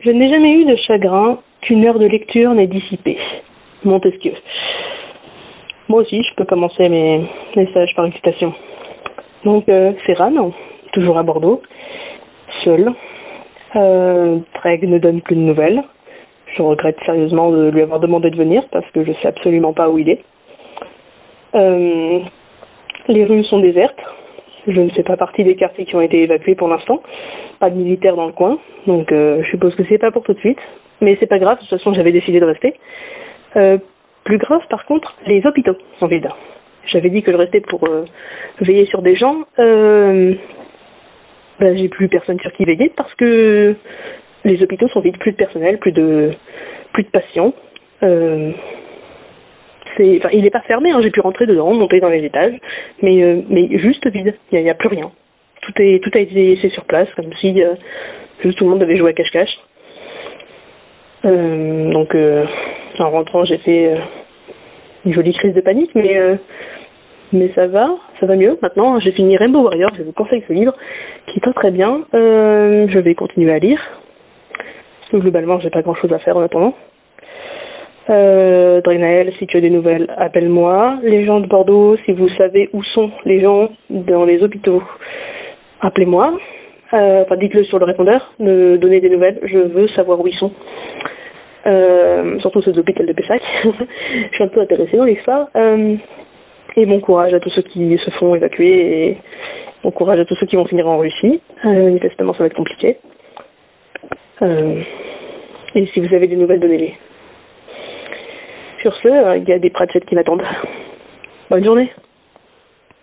Je n'ai jamais eu de chagrin qu'une heure de lecture n'ait dissipé. Montesquieu. Moi aussi, je peux commencer mes messages par une citation. Donc, euh, Ferran, toujours à Bordeaux, seul. Euh, ne donne plus de nouvelles. Je regrette sérieusement de lui avoir demandé de venir parce que je sais absolument pas où il est. Euh, les rues sont désertes. Je ne fais pas partie des quartiers qui ont été évacués pour l'instant. Pas de militaires dans le coin, donc euh, je suppose que c'est pas pour tout de suite. Mais c'est pas grave, de toute façon j'avais décidé de rester. Euh, plus grave par contre, les hôpitaux sont vides. J'avais dit que je restais pour euh, veiller sur des gens. Euh, ben, j'ai plus personne sur qui veiller parce que les hôpitaux sont vides, plus de personnel, plus de plus de patients. Il n'est pas fermé, hein, j'ai pu rentrer dedans, monter dans les étages, mais euh, juste vide. Il n'y a, plus rien. Tout est tout a été laissé sur place, comme si euh, juste tout le monde devait jouer à cache-cache. Euh, donc en rentrant, j'ai fait une jolie crise de panique, mais mais ça va, ça va mieux. Maintenant, j'ai fini Rainbow Warrior, je vous conseille ce livre, qui est très très bien. Je vais continuer à lire. Globalement, j'ai pas grand chose à faire en attendant. Euh, si tu as des nouvelles, appelle-moi. Les gens de Bordeaux, si vous savez où sont les gens dans les hôpitaux, appelez-moi. Euh, enfin, dites-le sur le répondeur, me donnez des nouvelles, je veux savoir où ils sont. Euh, surtout ceux de l'hôpital de Pessac. je suis un peu intéressée dans l'histoire. Euh, et bon courage à tous ceux qui se font évacuer et bon courage à tous ceux qui vont finir en Russie. Manifestement, ça va être compliqué. Et si vous avez des nouvelles, donnez-les. Sur ce, euh, il y a des pratiques qui m'attendent. Bonne journée.